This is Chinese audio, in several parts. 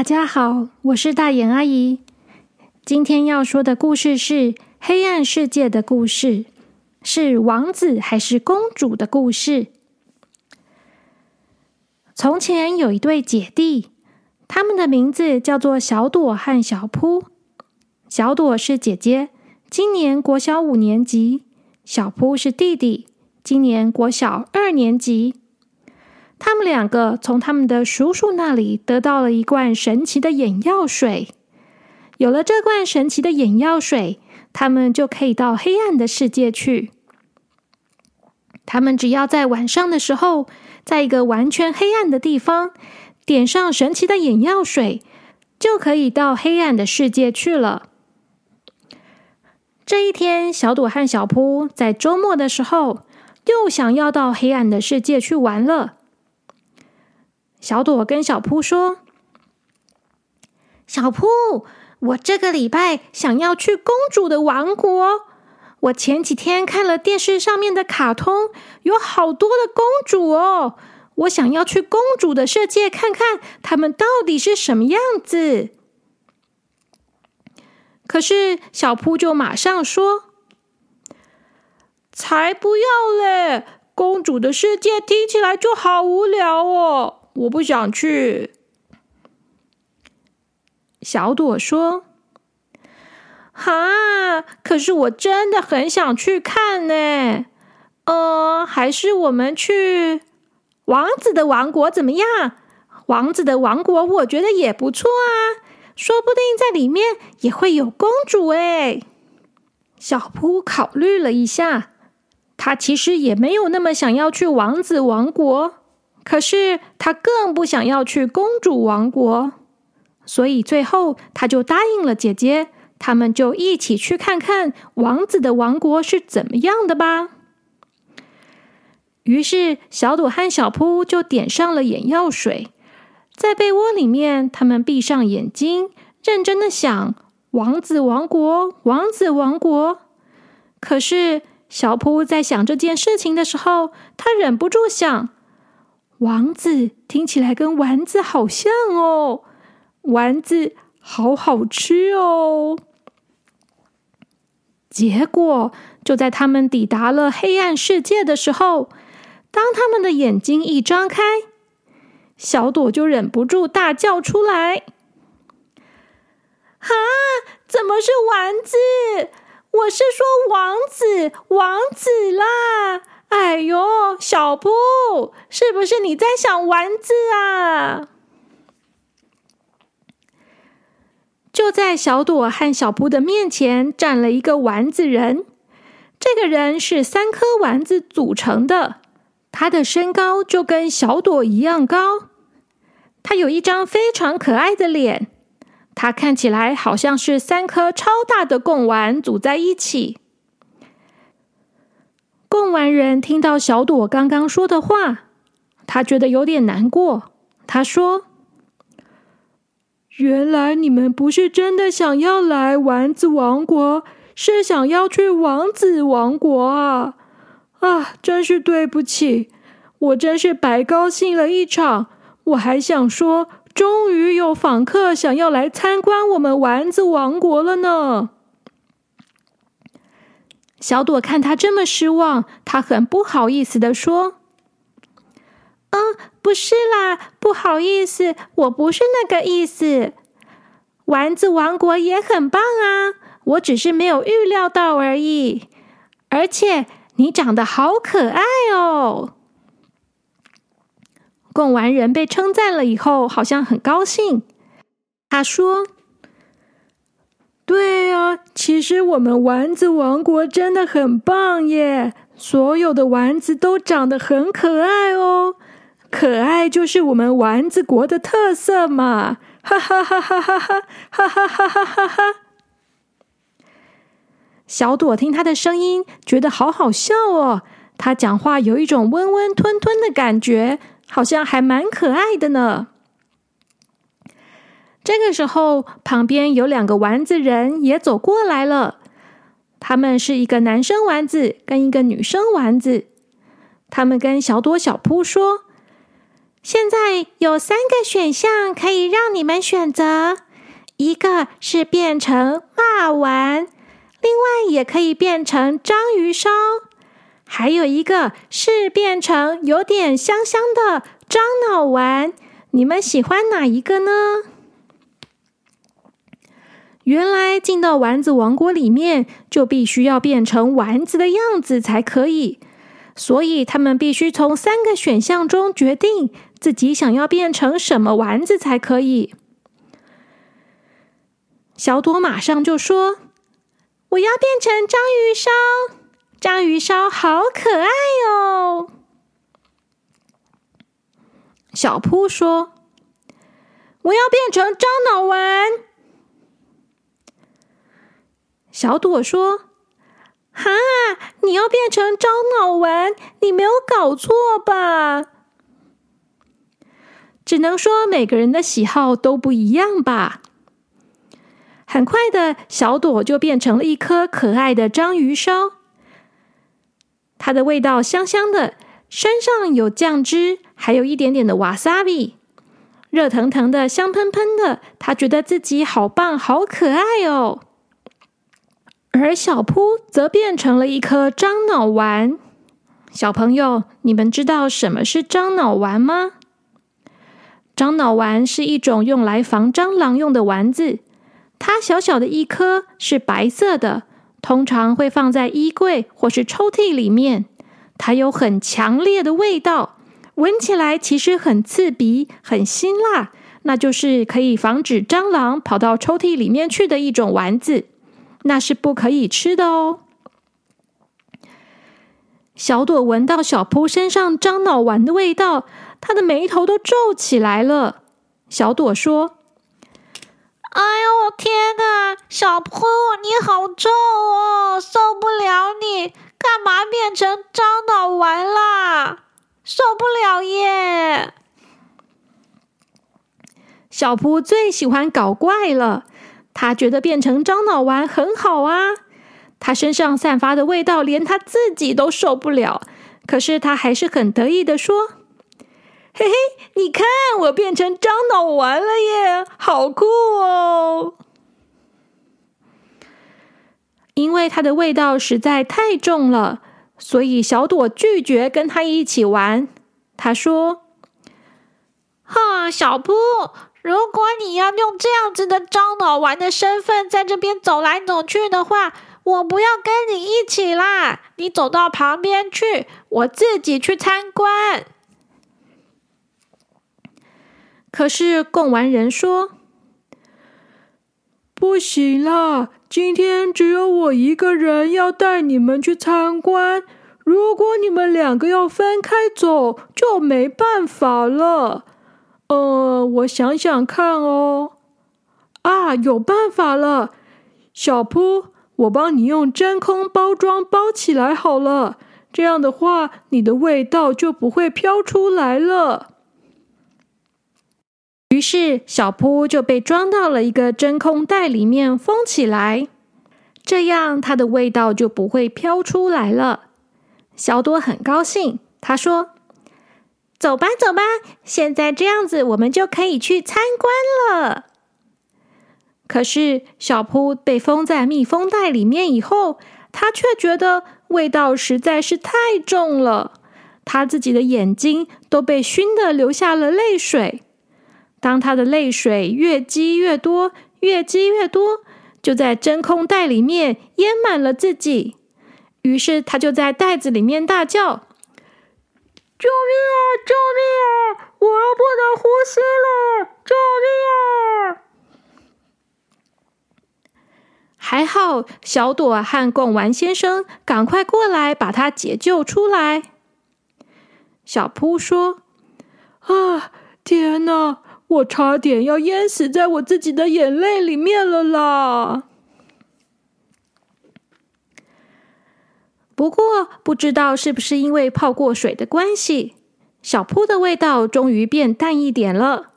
大家好，我是大眼阿姨。今天要说的故事是《黑暗世界的故事》，是王子还是公主的故事。从前有一对姐弟，他们的名字叫做小朵和小扑。小朵是姐姐，今年国小五年级；小扑是弟弟，今年国小二年级。他们两个从他们的叔叔那里得到了一罐神奇的眼药水。有了这罐神奇的眼药水，他们就可以到黑暗的世界去。他们只要在晚上的时候，在一个完全黑暗的地方，点上神奇的眼药水，就可以到黑暗的世界去了。这一天，小朵和小扑在周末的时候，又想要到黑暗的世界去玩了。小朵跟小扑说：“小扑，我这个礼拜想要去公主的王国。我前几天看了电视上面的卡通，有好多的公主哦。我想要去公主的世界看看，他们到底是什么样子。”可是小扑就马上说：“才不要嘞！公主的世界听起来就好无聊哦。”我不想去。小朵说：“哈，可是我真的很想去看呢。呃，还是我们去王子的王国怎么样？王子的王国我觉得也不错啊，说不定在里面也会有公主哎。”小扑考虑了一下，他其实也没有那么想要去王子王国。可是他更不想要去公主王国，所以最后他就答应了姐姐，他们就一起去看看王子的王国是怎么样的吧。于是小朵和小扑就点上了眼药水，在被窝里面，他们闭上眼睛，认真的想王子王国，王子王国。可是小扑在想这件事情的时候，他忍不住想。王子听起来跟丸子好像哦，丸子好好吃哦。结果就在他们抵达了黑暗世界的时候，当他们的眼睛一张开，小朵就忍不住大叫出来：“啊，怎么是丸子？我是说王子，王子啦！”哎呦，小布，是不是你在想丸子啊？就在小朵和小布的面前站了一个丸子人，这个人是三颗丸子组成的，他的身高就跟小朵一样高，他有一张非常可爱的脸，他看起来好像是三颗超大的贡丸组在一起。贡丸人听到小朵刚刚说的话，他觉得有点难过。他说：“原来你们不是真的想要来丸子王国，是想要去王子王国啊！啊，真是对不起，我真是白高兴了一场。我还想说，终于有访客想要来参观我们丸子王国了呢。”小朵看他这么失望，他很不好意思的说：“嗯，不是啦，不好意思，我不是那个意思。丸子王国也很棒啊，我只是没有预料到而已。而且你长得好可爱哦。”贡丸人被称赞了以后，好像很高兴。他说。对啊，其实我们丸子王国真的很棒耶！所有的丸子都长得很可爱哦，可爱就是我们丸子国的特色嘛！哈哈哈哈哈哈哈哈哈哈哈哈！小朵听他的声音，觉得好好笑哦。他讲话有一种温温吞吞的感觉，好像还蛮可爱的呢。这个时候，旁边有两个丸子人也走过来了。他们是一个男生丸子跟一个女生丸子。他们跟小朵、小扑说：“现在有三个选项可以让你们选择：一个是变成骂丸，另外也可以变成章鱼烧，还有一个是变成有点香香的樟脑丸。你们喜欢哪一个呢？原来进到丸子王国里面，就必须要变成丸子的样子才可以，所以他们必须从三个选项中决定。自己想要变成什么丸子才可以？小朵马上就说：“我要变成章鱼烧，章鱼烧好可爱哦。”小扑说：“我要变成樟脑丸。”小朵说：“哈，你要变成樟脑丸？你没有搞错吧？”只能说每个人的喜好都不一样吧。很快的小朵就变成了一颗可爱的章鱼烧，它的味道香香的，身上有酱汁，还有一点点的瓦萨比，热腾腾的，香喷喷的。他觉得自己好棒，好可爱哦。而小扑则变成了一颗樟脑丸。小朋友，你们知道什么是樟脑丸吗？樟脑丸是一种用来防蟑螂用的丸子，它小小的一颗，是白色的，通常会放在衣柜或是抽屉里面。它有很强烈的味道，闻起来其实很刺鼻、很辛辣，那就是可以防止蟑螂跑到抽屉里面去的一种丸子，那是不可以吃的哦。小朵闻到小扑身上樟脑丸的味道。他的眉头都皱起来了。小朵说：“哎呦，天哪！小扑，你好臭哦，受不了你！干嘛变成樟脑丸啦？受不了耶！”小扑最喜欢搞怪了，他觉得变成樟脑丸很好啊。他身上散发的味道，连他自己都受不了。可是他还是很得意的说。嘿嘿，你看，我变成樟脑丸了耶，好酷哦！因为它的味道实在太重了，所以小朵拒绝跟他一起玩。他说：“哈，小扑，如果你要用这样子的樟脑丸的身份在这边走来走去的话，我不要跟你一起啦。你走到旁边去，我自己去参观。”可是贡丸人说：“不行啦，今天只有我一个人要带你们去参观。如果你们两个要分开走，就没办法了。呃，我想想看哦。啊，有办法了，小扑，我帮你用真空包装包起来好了。这样的话，你的味道就不会飘出来了。”于是，小扑就被装到了一个真空袋里面，封起来，这样它的味道就不会飘出来了。小朵很高兴，他说：“走吧，走吧，现在这样子，我们就可以去参观了。”可是，小扑被封在密封袋里面以后，他却觉得味道实在是太重了，他自己的眼睛都被熏得流下了泪水。当他的泪水越积越多，越积越多，就在真空袋里面淹满了自己。于是他就在袋子里面大叫：“救命啊！救命啊！我要不能呼吸了！救命啊！”还好，小朵和贡丸先生赶快过来把他解救出来。小扑说：“啊，天哪！”我差点要淹死在我自己的眼泪里面了啦！不过不知道是不是因为泡过水的关系，小铺的味道终于变淡一点了。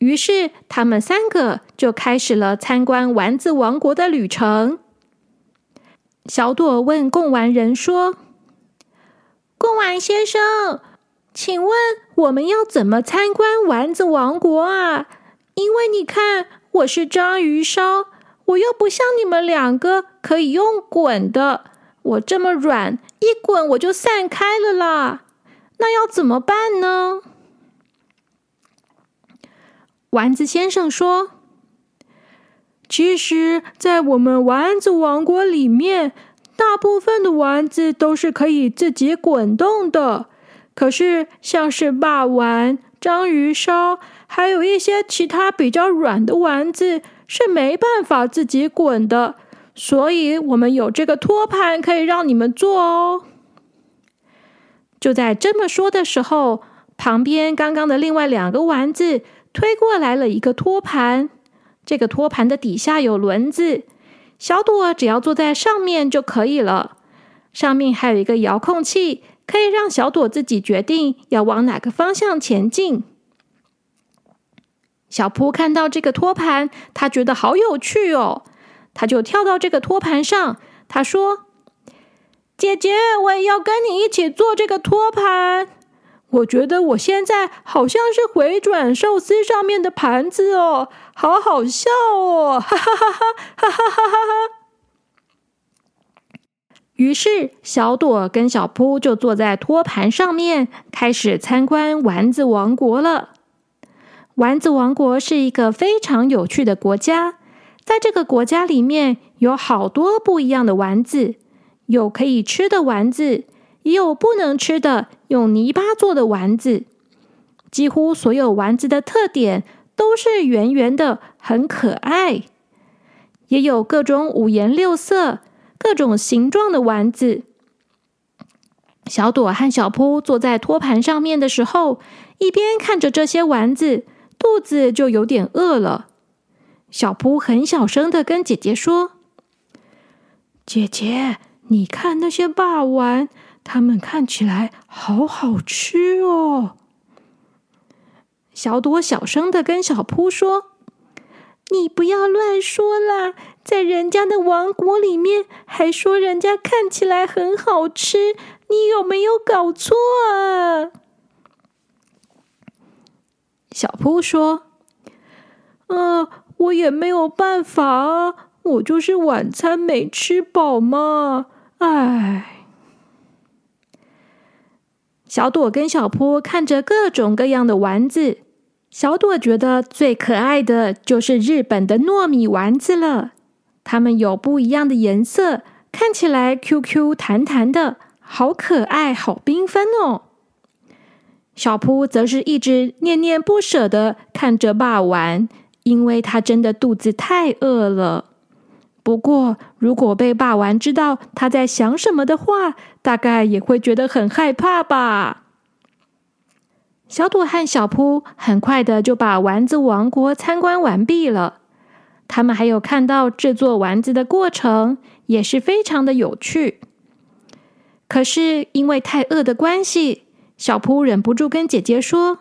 于是他们三个就开始了参观丸子王国的旅程。小朵问贡丸人说：“贡丸先生。”请问我们要怎么参观丸子王国啊？因为你看，我是章鱼烧，我又不像你们两个可以用滚的，我这么软，一滚我就散开了啦。那要怎么办呢？丸子先生说：“其实，在我们丸子王国里面，大部分的丸子都是可以自己滚动的。”可是，像是霸丸、章鱼烧，还有一些其他比较软的丸子是没办法自己滚的，所以我们有这个托盘可以让你们坐哦。就在这么说的时候，旁边刚刚的另外两个丸子推过来了一个托盘，这个托盘的底下有轮子，小朵只要坐在上面就可以了，上面还有一个遥控器。可以让小朵自己决定要往哪个方向前进。小扑看到这个托盘，他觉得好有趣哦，他就跳到这个托盘上。他说：“姐姐，我也要跟你一起做这个托盘。我觉得我现在好像是回转寿司上面的盘子哦，好好笑哦！”哈哈哈哈哈哈哈哈哈。于是，小朵跟小扑就坐在托盘上面，开始参观丸子王国了。丸子王国是一个非常有趣的国家，在这个国家里面有好多不一样的丸子，有可以吃的丸子，也有不能吃的用泥巴做的丸子。几乎所有丸子的特点都是圆圆的，很可爱，也有各种五颜六色。各种形状的丸子，小朵和小扑坐在托盘上面的时候，一边看着这些丸子，肚子就有点饿了。小扑很小声的跟姐姐说：“姐姐，你看那些霸王，它们看起来好好吃哦。”小朵小声的跟小扑说：“你不要乱说啦。”在人家的王国里面，还说人家看起来很好吃，你有没有搞错啊？小扑说：“嗯，我也没有办法啊，我就是晚餐没吃饱嘛。”唉，小朵跟小扑看着各种各样的丸子，小朵觉得最可爱的就是日本的糯米丸子了。它们有不一样的颜色，看起来 Q Q 弹弹的，好可爱，好缤纷哦。小扑则是一直念念不舍的看着霸丸，因为他真的肚子太饿了。不过，如果被霸王知道他在想什么的话，大概也会觉得很害怕吧。小朵和小扑很快的就把丸子王国参观完毕了。他们还有看到制作丸子的过程，也是非常的有趣。可是因为太饿的关系，小扑忍不住跟姐姐说：“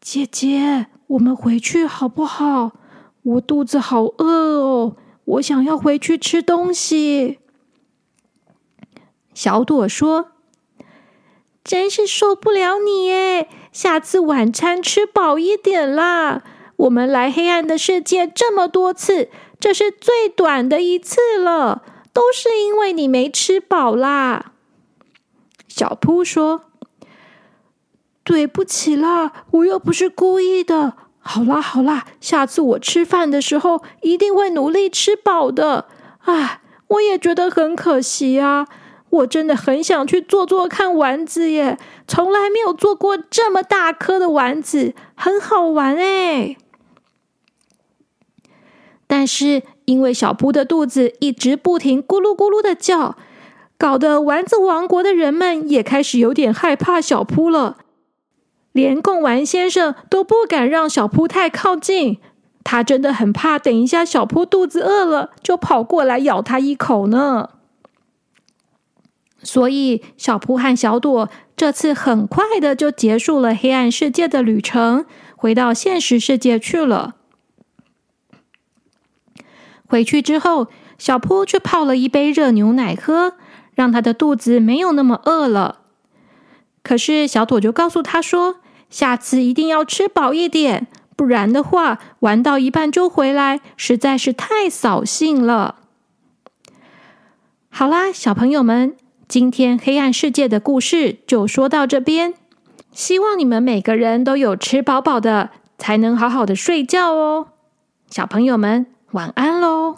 姐姐，我们回去好不好？我肚子好饿哦，我想要回去吃东西。”小朵说：“真是受不了你耶！下次晚餐吃饱一点啦。”我们来黑暗的世界这么多次，这是最短的一次了，都是因为你没吃饱啦。小扑说：“对不起啦，我又不是故意的。好啦好啦，下次我吃饭的时候一定会努力吃饱的。啊，我也觉得很可惜啊，我真的很想去做做看丸子耶，从来没有做过这么大颗的丸子，很好玩哎。”但是，因为小扑的肚子一直不停咕噜咕噜的叫，搞得丸子王国的人们也开始有点害怕小扑了。连贡丸先生都不敢让小扑太靠近，他真的很怕，等一下小扑肚子饿了，就跑过来咬他一口呢。所以，小扑和小朵这次很快的就结束了黑暗世界的旅程，回到现实世界去了。回去之后，小扑却泡了一杯热牛奶喝，让他的肚子没有那么饿了。可是小朵就告诉他说：“下次一定要吃饱一点，不然的话，玩到一半就回来，实在是太扫兴了。”好啦，小朋友们，今天黑暗世界的故事就说到这边。希望你们每个人都有吃饱饱的，才能好好的睡觉哦。小朋友们，晚安喽！